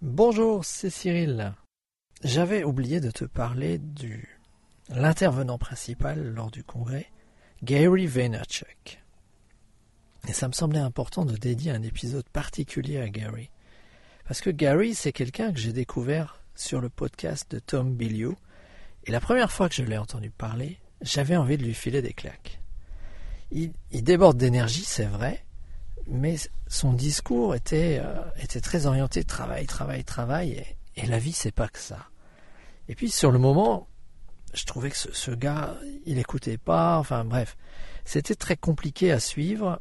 Bonjour, c'est Cyril. J'avais oublié de te parler du l'intervenant principal lors du congrès, Gary Vaynerchuk. Et ça me semblait important de dédier un épisode particulier à Gary. Parce que Gary, c'est quelqu'un que j'ai découvert sur le podcast de Tom Bilyeu. Et la première fois que je l'ai entendu parler, j'avais envie de lui filer des claques. Il, déborde d'énergie, c'est vrai, mais son discours était, euh, était très orienté travail, travail, travail, et, la vie, c'est pas que ça. Et puis sur le moment, je trouvais que ce, ce gars, il écoutait pas, enfin bref, c'était très compliqué à suivre,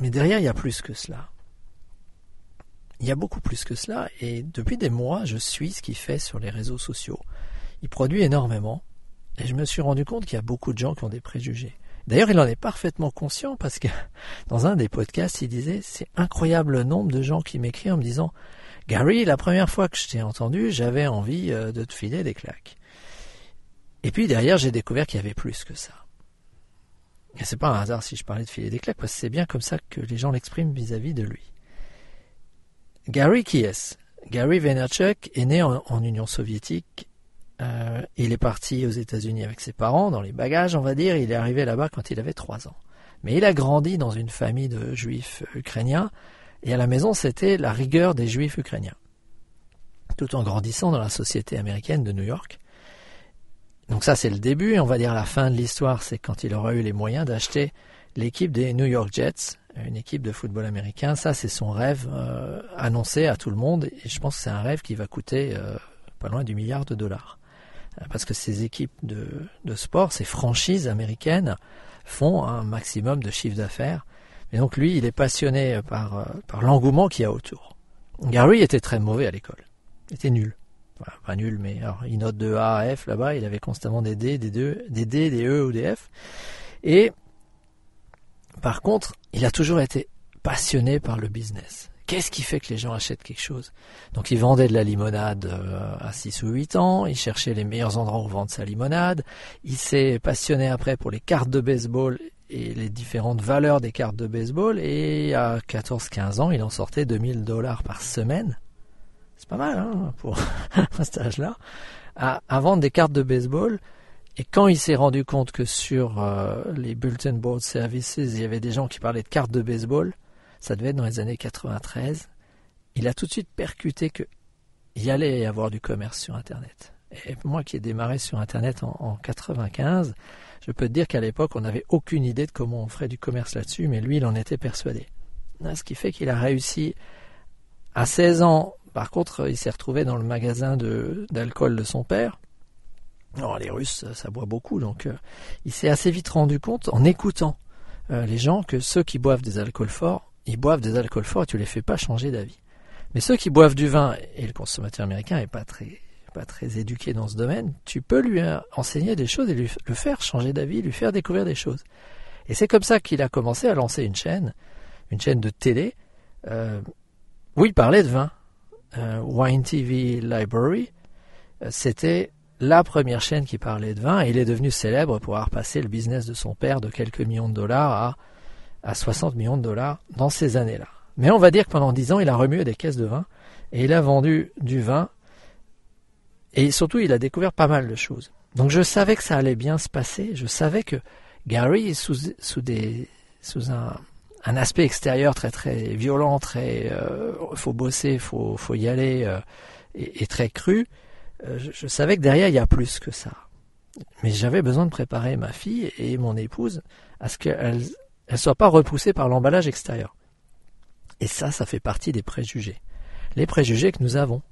mais derrière, il y a plus que cela. Il y a beaucoup plus que cela, et depuis des mois, je suis ce qu'il fait sur les réseaux sociaux. Il produit énormément, et je me suis rendu compte qu'il y a beaucoup de gens qui ont des préjugés. D'ailleurs, il en est parfaitement conscient parce que dans un des podcasts, il disait c'est incroyable le nombre de gens qui m'écrivent en me disant Gary, la première fois que je t'ai entendu, j'avais envie euh, de te filer des claques. Et puis derrière, j'ai découvert qu'il y avait plus que ça. Et c'est pas un hasard si je parlais de filer des claques, parce que c'est bien comme ça que les gens l'expriment vis-à-vis de lui. Gary qui Gary Vaynerchuk est né en, Union soviétique. Euh, il est parti aux États-Unis avec ses parents, dans les bagages, on va dire. Il est arrivé là-bas quand il avait trois ans. Mais il a grandi dans une famille de juifs ukrainiens, et à la maison, c'était la rigueur des juifs ukrainiens. Tout en grandissant dans la société américaine de New York, donc ça c'est le début, on va dire la fin de l'histoire, c'est quand il aura eu les moyens d'acheter l'équipe des New York Jets, une équipe de football américain. Ça c'est son rêve euh, annoncé à tout le monde, et je pense que c'est un rêve qui va coûter euh, pas loin du milliard de dollars. Euh, parce que ces équipes de, de sport, ces franchises américaines, font un maximum de chiffre d'affaires. Et donc lui, il est passionné par, par l'engouement qu'il y a autour. Gary était très mauvais à l'école. Il était nul pas nul, mais il note de A à F là-bas, il avait constamment des D, des, deux, des D, des E ou des F. Et par contre, il a toujours été passionné par le business. Qu'est-ce qui fait que les gens achètent quelque chose? Donc il vendait de la limonade euh, à 6 ou 8 ans, il cherchait les meilleurs endroits où vendre sa limonade, il s'est passionné après pour les cartes de baseball et les différentes valeurs des cartes de baseball, et à 14-15 ans, il en sortait 2000 dollars par semaine. C'est pas mal hein, pour un stage là, à, vendre des cartes de baseball. Et quand il s'est rendu compte que sur euh, les Bulletin Board Services, il y avait des gens qui parlaient de cartes de baseball, ça devait être dans les années 93, il a tout de suite percuté qu'il allait y avoir du commerce sur Internet. Et moi qui ai démarré sur Internet en, en 95, je peux te dire qu'à l'époque, on n'avait aucune idée de comment on ferait du commerce là-dessus, mais lui, il en était persuadé. Ce qui fait qu'il a réussi à 16 ans par contre, il s'est retrouvé dans le magasin d'alcool de, son père. Les Russes, ça, boit beaucoup, donc euh, il s'est assez vite rendu compte, en écoutant euh, les gens, que ceux qui boivent des alcools forts, ils boivent des alcools forts et tu les fais pas changer d'avis. Mais ceux qui boivent du vin, et le consommateur américain n'est pas très, pas très éduqué dans ce domaine, tu peux lui euh, enseigner des choses et lui, le faire changer d'avis, lui faire découvrir des choses. Et c'est comme ça qu'il a commencé à lancer une chaîne, une chaîne de télé, où il parlait de vin. Euh, Wine TV Library, euh, c'était la première chaîne qui parlait de vin et il est devenu célèbre pour avoir passé le business de son père de quelques millions de dollars à, à 60 millions de dollars dans ces années-là. Mais on va dire que pendant 10 ans, il a remué des caisses de vin et il a vendu du vin et surtout, il a découvert pas mal de choses. Donc je savais que ça allait bien se passer, je savais que Gary, sous, sous, des, sous un, un aspect extérieur très très violent, très euh, faut bosser, faut faut y aller euh, et, très cru. Euh, je, savais que derrière il y a plus que ça. Mais j'avais besoin de préparer ma fille et mon épouse à ce qu'elle elle soit pas repoussée par l'emballage extérieur. Et ça, ça fait partie des préjugés. Les préjugés que nous avons.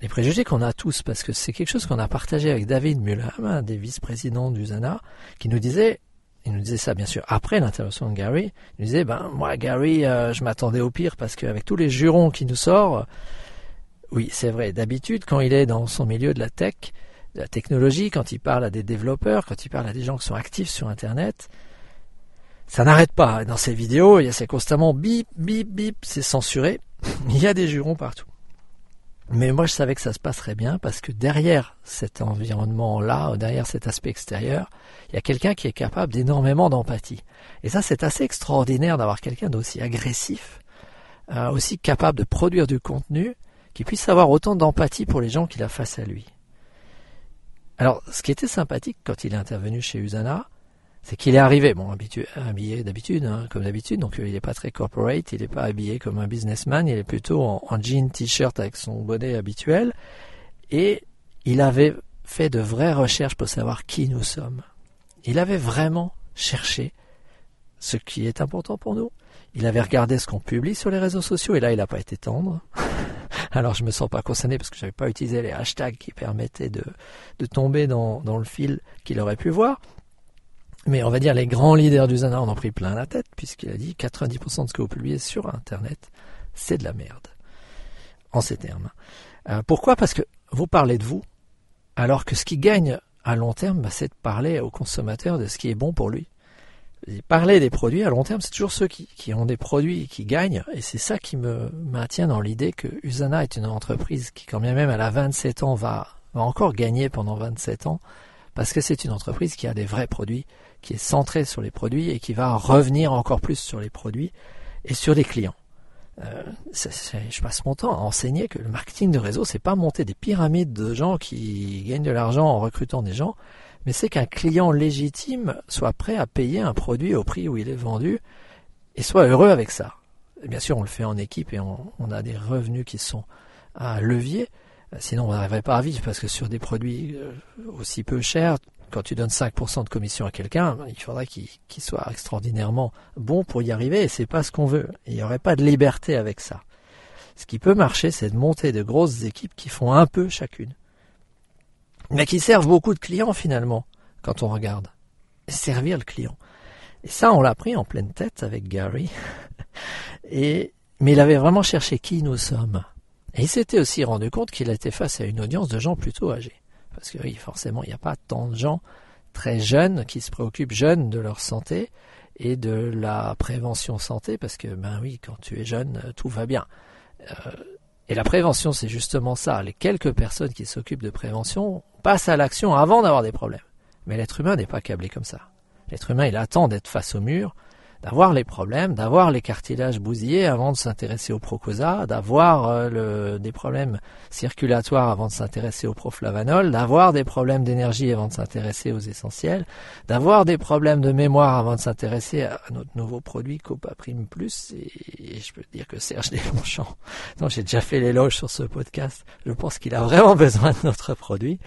Les préjugés qu'on a tous, parce que c'est quelque chose qu'on a partagé avec David Muller, un des vice-présidents du ZANA, qui nous disait il nous disait ça bien sûr après l'intervention de Gary. Il nous disait ben moi Gary, euh, je m'attendais au pire parce qu'avec tous les jurons qui nous sortent, oui c'est vrai. D'habitude quand il est dans son milieu de la tech, de la technologie, quand il parle à des développeurs, quand il parle à des gens qui sont actifs sur Internet, ça n'arrête pas. Dans ses vidéos, il y a c'est constamment bip bip bip, c'est censuré. il y a des jurons partout. Mais moi, je savais que ça se passerait bien parce que derrière cet environnement-là, derrière cet aspect extérieur, il y a quelqu'un qui est capable d'énormément d'empathie. Et ça, c'est assez extraordinaire d'avoir quelqu'un d'aussi agressif euh, aussi capable de produire du contenu qui puisse avoir autant d'empathie pour les gens qu'il a face à lui. Alors, ce qui était sympathique quand il est intervenu chez Usana, c'est qu'il est arrivé, bon, habillé d'habitude, hein, comme d'habitude, donc euh, il n'est pas très corporate, il n'est pas habillé comme un businessman, il est plutôt en, jean, t-shirt avec son bonnet habituel, et il avait fait de vraies recherches pour savoir qui nous sommes. Il avait vraiment cherché ce qui est important pour nous. Il avait regardé ce qu'on publie sur les réseaux sociaux et là il n'a pas été tendre. Alors je me sens pas concerné parce que j'avais pas utilisé les hashtags qui permettaient de, de tomber dans, dans le fil qu'il aurait pu voir. Mais on va dire les grands leaders du Zana en ont pris plein la tête puisqu'il a dit 90% de ce que vous publiez sur Internet, c'est de la merde. En ces termes. Euh, pourquoi? Parce que vous parlez de vous, alors que ce qui gagne à long terme, bah, c'est de parler au consommateur de ce qui est bon pour lui. parler des produits à long terme, c'est toujours ceux qui, ont des produits qui gagnent, et c'est ça qui me maintient dans l'idée que Usana est une entreprise qui, quand bien même elle a 27 ans, va encore gagner pendant 27 ans, parce que c'est une entreprise qui a des vrais produits, qui est centrée sur les produits et qui va revenir encore plus sur les produits et sur les clients. Euh, je passe mon temps à enseigner que le marketing de réseau, c'est pas monter des pyramides de gens qui gagnent de l'argent en recrutant des gens, mais c'est qu'un client légitime soit prêt à payer un produit au prix où il est vendu et soit heureux avec ça. Bien sûr, on le fait en équipe et on, on a des revenus qui sont à levier. Sinon, on n'arriverait pas à vivre parce que sur des produits euh, aussi peu chers, quand tu donnes 5% de commission à quelqu'un, il faudrait qu'il soit extraordinairement bon pour y arriver et c'est pas ce qu'on veut. Il n'y aurait pas de liberté avec ça. Ce qui peut marcher, c'est de monter de grosses équipes qui font un peu chacune. Mais qui servent beaucoup de clients finalement, quand on regarde. Servir le client. Et ça, on l'a pris en pleine tête avec Gary. Et, mais il avait vraiment cherché qui nous sommes. Et il s'était aussi rendu compte qu'il était face à une audience de gens plutôt âgés. Parce que oui, forcément, il n'y a pas tant de gens très jeunes qui se préoccupent jeunes de leur santé et de la prévention santé, parce que ben oui, quand tu es jeune, euh, tout va bien. Euh, et la prévention, c'est justement ça. Les quelques personnes qui s'occupent de prévention passent à l'action avant d'avoir des problèmes. Mais l'être humain n'est pas câblé comme ça. L'être humain, il attend d'être face au mur d'avoir les problèmes, d'avoir les cartilages bousillés avant de s'intéresser au procosa, d'avoir euh, des problèmes circulatoires avant de s'intéresser au proflavanol, d'avoir des problèmes d'énergie avant de s'intéresser aux essentiels, d'avoir des problèmes de mémoire avant de s'intéresser à, notre nouveau produit Copa Prime Plus. Et, je peux dire que Serge Desmonchamp, dont j'ai déjà fait l'éloge sur ce podcast, je pense qu'il a vraiment besoin de notre produit.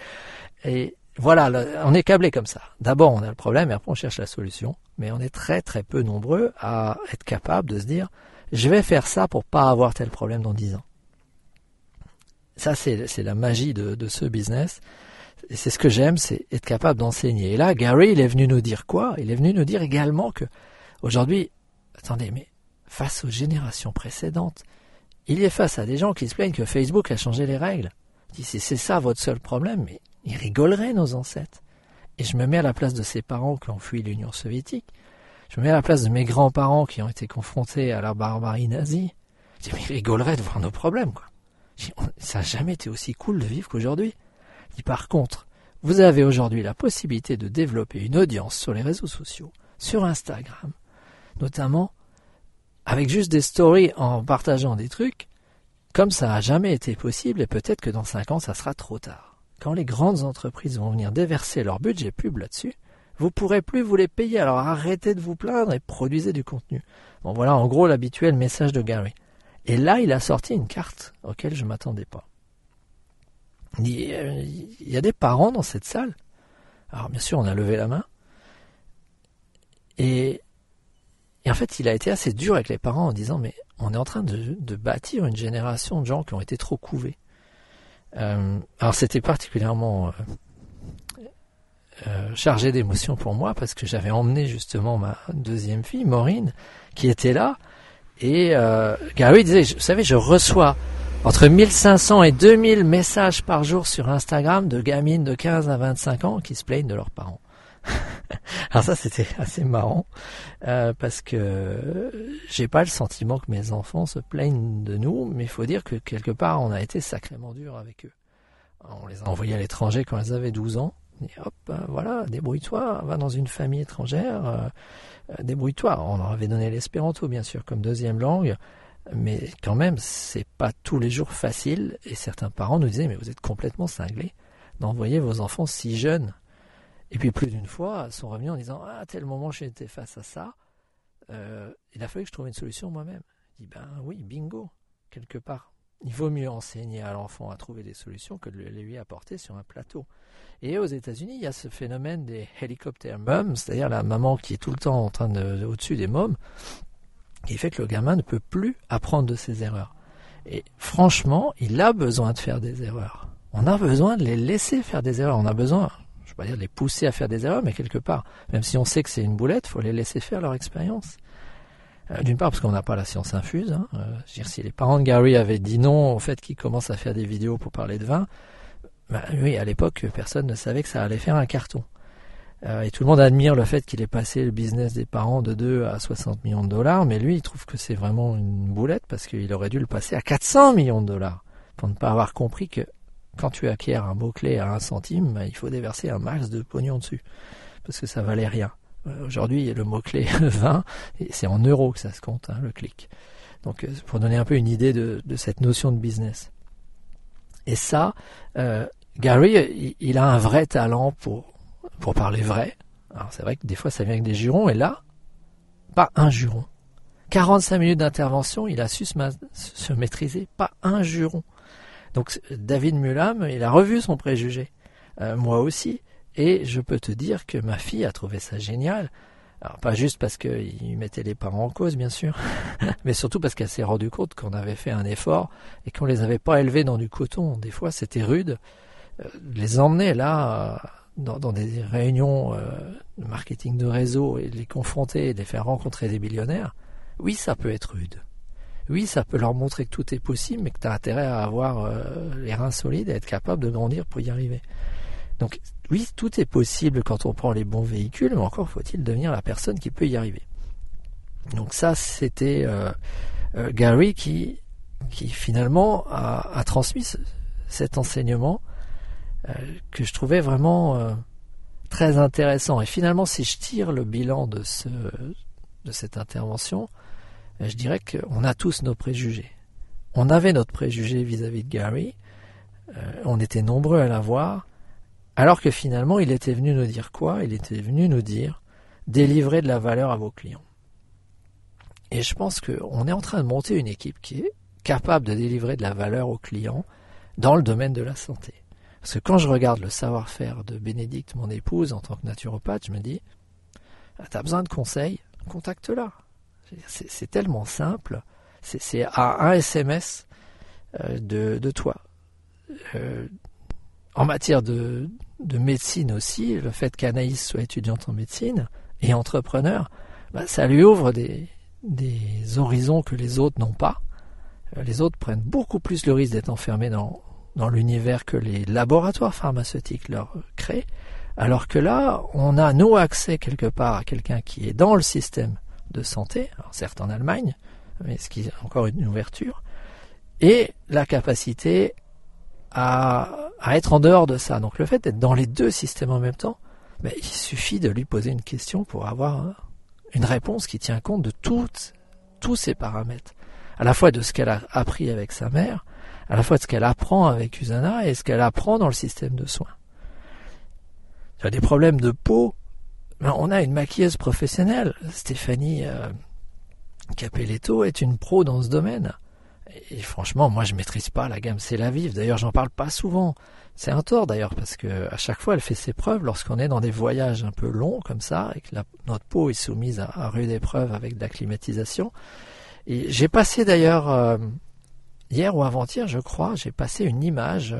Et voilà, on est câblé comme ça. D'abord, on a le problème et après on cherche la solution. Mais on est très très peu nombreux à être capable de se dire je vais faire ça pour pas avoir tel problème dans dix ans. Ça, c'est la magie de, ce business. Et c'est ce que j'aime, c'est être capable d'enseigner. Et là, Gary, il est venu nous dire quoi? Il est venu nous dire également que aujourd'hui, attendez, mais face aux générations précédentes, il est face à des gens qui se plaignent que Facebook a changé les règles. C'est ça votre seul problème, mais ils rigoleraient, nos ancêtres. Et je me mets à la place de ces parents qui ont fui l'Union soviétique. Je me mets à la place de mes grands-parents qui ont été confrontés à la barbarie nazie. Je mais ils rigoleraient de voir nos problèmes, quoi. ça n'a jamais été aussi cool de vivre qu'aujourd'hui. Par contre, vous avez aujourd'hui la possibilité de développer une audience sur les réseaux sociaux, sur Instagram, notamment avec juste des stories en partageant des trucs, comme ça n'a jamais été possible et peut-être que dans cinq ans ça sera trop tard quand les grandes entreprises vont venir déverser leur budget pub là-dessus, vous pourrez plus vous les payer. Alors arrêtez de vous plaindre et produisez du contenu. Bon voilà en gros l'habituel message de Gary. Et là il a sorti une carte auquel je m'attendais pas. Il y a des parents dans cette salle. Alors bien sûr on a levé la main. Et, en fait il a été assez dur avec les parents en disant mais on est en train de bâtir une génération de gens qui ont été trop couvés. Euh, alors c'était particulièrement euh, euh, chargé d'émotions pour moi parce que j'avais emmené justement ma deuxième fille, Maureen, qui était là. Et euh, Gary disait, vous savez, je reçois entre 1500 et 2000 messages par jour sur Instagram de gamines de 15 à 25 ans qui se plaignent de leurs parents. Alors ça c'était assez marrant euh, parce que j'ai pas le sentiment que mes enfants se plaignent de nous, mais il faut dire que quelque part on a été sacrément dur avec eux. On les a envoyés à l'étranger quand ils avaient 12 ans. Et hop, ben voilà, débrouille-toi, va dans une famille étrangère, euh, euh, débrouille-toi. On leur avait donné l'espéranto bien sûr comme deuxième langue. Mais quand même, c'est pas tous les jours facile. Et certains parents nous disaient, mais vous êtes complètement cinglés d'envoyer vos enfants si jeunes. Et puis plus d'une fois, sont revenus en disant, ah, à tel moment j'ai été face à ça, euh, il a fallu que je trouve une solution moi-même. Je ben oui, bingo, quelque part. Il vaut mieux enseigner à l'enfant à trouver des solutions que de les lui apporter sur un plateau. Et aux États-Unis, il y a ce phénomène des helicopter moms, c'est-à-dire la maman qui est tout le temps en train de, au-dessus des mômes, qui fait que le gamin ne peut plus apprendre de ses erreurs. Et franchement, il a besoin de faire des erreurs. On a besoin de les laisser faire des erreurs. On a besoin, je ne vais pas dire les pousser à faire des erreurs, mais quelque part, même si on sait que c'est une boulette, il faut les laisser faire leur expérience. Euh, d'une part parce qu'on n'a pas la science infuse. Hein. Euh, dire, si les parents de Gary avaient dit non au fait qu'il commence à faire des vidéos pour parler de vin, bah, oui, à l'époque, personne ne savait que ça allait faire un carton. Euh, et tout le monde admire le fait qu'il ait passé le business des parents de 2 à 60 millions de dollars, mais lui, il trouve que c'est vraiment une boulette parce qu'il aurait dû le passer à 400 millions de dollars pour ne pas avoir compris que quand tu acquiers un mot-clé à un centime, il faut déverser un max de pognon dessus parce que ça valait rien. Euh, aujourd'hui, le mot-clé 20, c'est en euros que ça se compte, hein, le clic. Donc, euh, pour donner un peu une idée de, cette notion de business. Et ça, euh, Gary, il, a un vrai talent pour, pour parler vrai. Alors, c'est vrai que des fois, ça vient avec des jurons, et là, pas un juron. 45 minutes d'intervention, il a su se, maîtriser, pas un juron. Donc, David Mulam, il a revu son préjugé. moi aussi. Et je peux te dire que ma fille a trouvé ça génial. Alors pas juste parce qu'il mettait les parents en cause, bien sûr, mais surtout parce qu'elle s'est rendue compte qu'on avait fait un effort et qu'on les avait pas élevés dans du coton. Des fois, c'était rude. Euh, les emmener là, dans, des réunions euh, de marketing de réseau et les confronter et les faire rencontrer des millionnaires, oui, ça peut être rude. Oui, ça peut leur montrer que tout est possible, mais que tu as intérêt à avoir euh, les reins solides et être capable de grandir pour y arriver. Donc oui, tout est possible quand on prend les bons véhicules, mais encore faut-il devenir la personne qui peut y arriver. Donc ça, c'était euh, euh, Gary qui, finalement a, transmis cet enseignement que je trouvais vraiment très intéressant. Et finalement, si je tire le bilan de cette intervention, je dirais qu'on a tous nos préjugés. On avait notre préjugé vis-à-vis de Gary, on était nombreux à l'avoir, alors que finalement, il était venu nous dire quoi? Il était venu nous dire délivrer de la valeur à vos clients. Et je pense qu'on est en train de monter une équipe qui est capable de délivrer de la valeur aux clients dans le domaine de la santé. Parce que quand je regarde le savoir-faire de Bénédicte, mon épouse, en tant que naturopathe, je me dis, ah, tu as besoin de conseils, contacte-la. C'est tellement simple. C'est à un SMS euh, de, toi. Euh, en matière de, de médecine aussi, le fait qu'Anaïs soit étudiante en médecine et entrepreneur, bah, ça lui ouvre des, horizons que les autres n'ont pas. Euh, les autres prennent beaucoup plus le risque d'être enfermés dans, dans l'univers que les laboratoires pharmaceutiques leur créent, alors que là, on a nos accès quelque part à quelqu'un qui est dans le système de santé, certes en Allemagne, mais ce qui est encore une ouverture, et la capacité à, être en dehors de ça. Donc le fait d'être dans les deux systèmes en même temps, ben, il suffit de lui poser une question pour avoir une réponse qui tient compte de toutes, tous ces paramètres. À la fois de ce qu'elle a appris avec sa mère, à la fois de ce qu'elle apprend avec Usana et ce qu'elle apprend dans le système de soins. Tu as des problèmes de peau. Ben, on a une maquilleuse professionnelle. Stéphanie euh, Capelletto est une pro dans ce domaine. Et franchement, moi, je maîtrise pas la gamme C'est la vive. D'ailleurs, j'en parle pas souvent. C'est un tort d'ailleurs parce que à chaque fois, elle fait ses preuves lorsqu'on est dans des voyages un peu longs comme ça et que notre peau est soumise à, rude épreuve avec de la climatisation. J'ai passé d'ailleurs euh, hier ou avant-hier, je crois, j'ai passé une image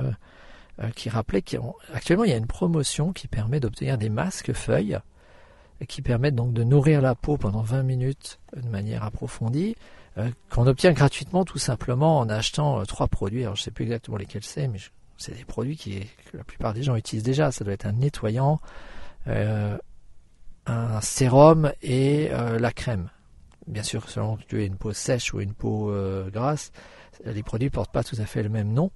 euh, qui rappelait qu'actuellement il y a une promotion qui permet d'obtenir des masques feuilles qui permettent donc de nourrir la peau pendant 20 minutes de manière approfondie euh, qu'on obtient gratuitement tout simplement en achetant euh, trois produits. Alors je ne sais plus exactement lesquels c'est, mais c'est des produits qui, que la plupart des gens utilisent déjà. Ça doit être un nettoyant, euh, un sérum et la crème. Bien sûr, selon que tu aies une peau sèche ou une peau grasse, les produits portent pas tout à fait le même nom.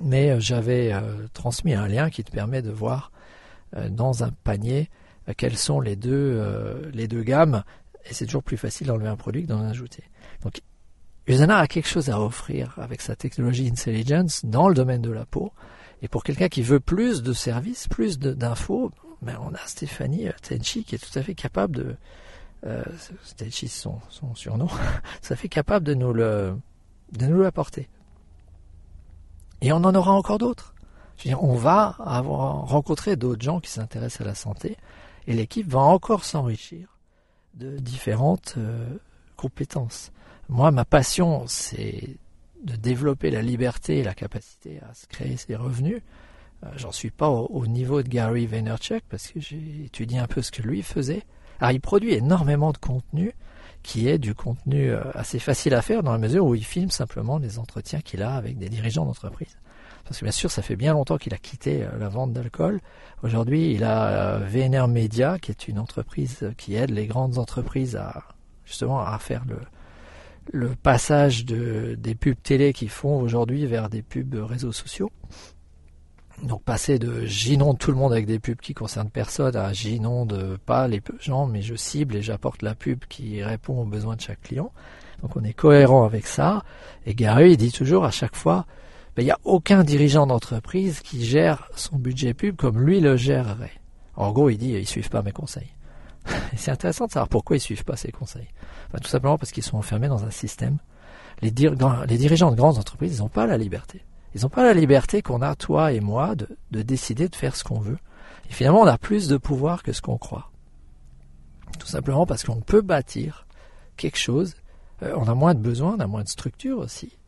Mais j'avais transmis un lien qui te permet de voir dans un panier quelles sont les deux, les deux gammes et c'est toujours plus facile d'enlever un produit que d'en ajouter. Donc Usana a quelque chose à offrir avec sa technologie intelligence dans le domaine de la peau. Et pour quelqu'un qui veut plus de services, plus d'infos, ben on a Stéphanie Tenchi qui est tout à fait capable de, euh, Tenchi son, son surnom, ça fait capable de nous le, de nous l'apporter. Et on en aura encore d'autres. on va avoir rencontré d'autres gens qui s'intéressent à la santé et l'équipe va encore s'enrichir de différentes euh, compétences. Moi, ma passion, c'est de développer la liberté et la capacité à se créer ses revenus. Euh, j'en suis pas au, niveau de Gary Vaynerchuk parce que j'ai étudié un peu ce que lui faisait. Alors, il produit énormément de contenu qui est du contenu euh, assez facile à faire dans la mesure où il filme simplement les entretiens qu'il a avec des dirigeants d'entreprise. Parce que bien sûr, ça fait bien longtemps qu'il a quitté euh, la vente d'alcool. Aujourd'hui, il a VNR Media, qui est une entreprise qui aide les grandes entreprises à justement faire le, passage de, des pubs télé qu'ils font aujourd'hui vers des pubs réseaux sociaux. Donc passer de j'inonde tout le monde avec des pubs qui concernent personne à j'inonde pas les gens mais je cible et j'apporte la pub qui répond aux besoins de chaque client. Donc on est cohérent avec ça. Et Gary il dit toujours à chaque fois, il n'y a aucun dirigeant d'entreprise qui gère son budget pub comme lui le gérerait. En gros il dit ils suivent pas mes conseils. c'est intéressant de savoir pourquoi ils suivent pas ces conseils. tout simplement parce qu'ils sont enfermés dans un système. Les, dirigeants de grandes entreprises, ils n'ont pas la liberté. Ils n'ont pas la liberté qu'on a, toi et moi, de, de décider de faire ce qu'on veut. Et finalement, on a plus de pouvoir que ce qu'on croit. Tout simplement parce qu'on peut bâtir quelque chose. Euh, on a moins de besoins, on a moins de structure aussi.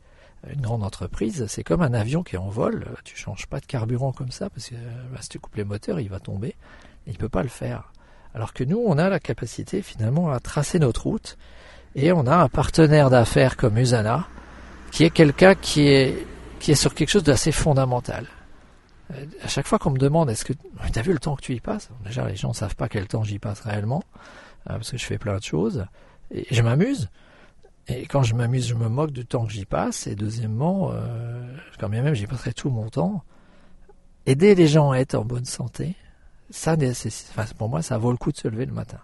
Une grande entreprise, c'est comme un avion qui est en vol. Tu changes pas de carburant comme ça parce que bah, si tu coupes les moteurs, il va tomber. Il ne peut pas le faire. Alors que nous, on a la capacité finalement à tracer notre route et on a un partenaire d'affaires comme Usana qui est quelqu'un qui est, qui est sur quelque chose d'assez fondamental. Euh, à chaque fois qu'on me demande est-ce que tu as vu le temps que tu y passes? Déjà, les gens ne savent pas quel temps j'y passe réellement euh, parce que je fais plein de choses et je m'amuse. Et quand je m'amuse, je me moque du temps que j'y passe. Et deuxièmement, euh, quand bien même j'y passerai tout mon temps, aider les gens à être en bonne santé, ça, pour moi, ça vaut le coup de se lever le matin.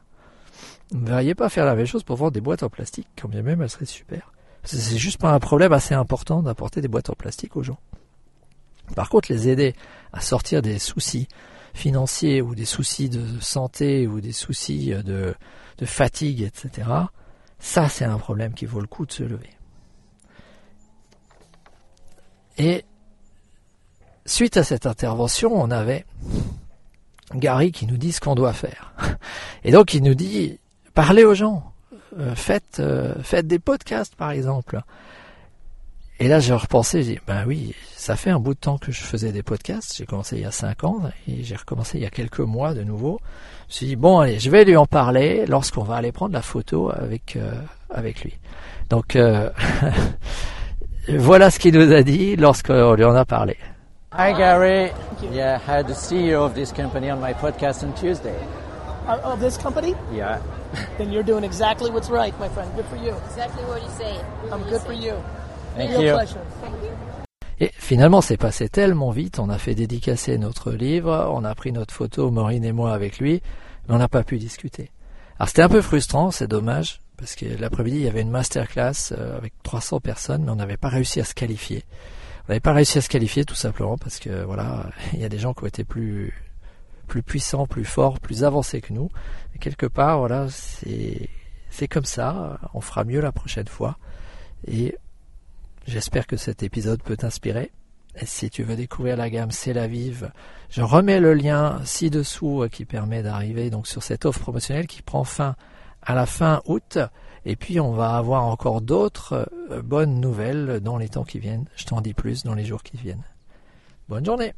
Vous ne verriez pas faire la même chose pour vendre des boîtes en plastique, quand bien même elles seraient super. C'est juste pas un problème assez important d'apporter des boîtes en plastique aux gens. Par contre, les aider à sortir des soucis financiers ou des soucis de santé ou des soucis de, de fatigue, etc., ça c'est un problème qui vaut le coup de se lever. Et suite à cette intervention, on avait Gary qui nous dit ce qu'on doit faire. Et donc il nous dit, parlez aux gens, euh, euh, faites des podcasts par exemple. Et là j'ai repensé, j'ai dit, ben oui, ça fait un bout de temps que je faisais des podcasts, j'ai commencé il y a cinq ans et j'ai recommencé il y a quelques mois de nouveau. Je me suis dit, bon allez, je vais lui en parler lorsqu'on va aller prendre la photo avec, euh, avec lui. Donc voilà ce qu'il nous a dit lorsqu'on lui en a parlé. Hi, Gary. Yeah, I had the CEO of this company on my podcast on Tuesday. Uh, of this company? Yeah. then you're doing exactly what's right, my friend. Good for you. Exactly what you say. I'm good for you. Thank Real you. pleasure. Et finalement, c'est passé tellement vite. On a fait dédicacer notre livre, on a pris notre photo, Maureen et moi, avec lui, mais on n'a pas pu discuter. Alors c'était un peu frustrant, c'est dommage, parce que l'après-midi, il y avait une masterclass euh, avec 300 personnes, mais on n'avait pas réussi à se qualifier. On n'avait pas réussi à se qualifier tout simplement parce que voilà, il y a des gens qui ont été plus plus puissants, plus forts, plus avancés que nous. Et quelque part, voilà, c'est c'est comme ça. On fera mieux la prochaine fois. Et j'espère que cet épisode peut t'inspirer. Et si tu veux découvrir la gamme C'est la Vive, je remets le lien ci-dessous euh, qui permet d'arriver donc sur cette offre promotionnelle qui prend fin à la fin août. Et puis on va avoir encore d'autres euh, bonnes nouvelles dans les temps qui viennent. Je t'en dis plus dans les jours qui viennent. Bonne journée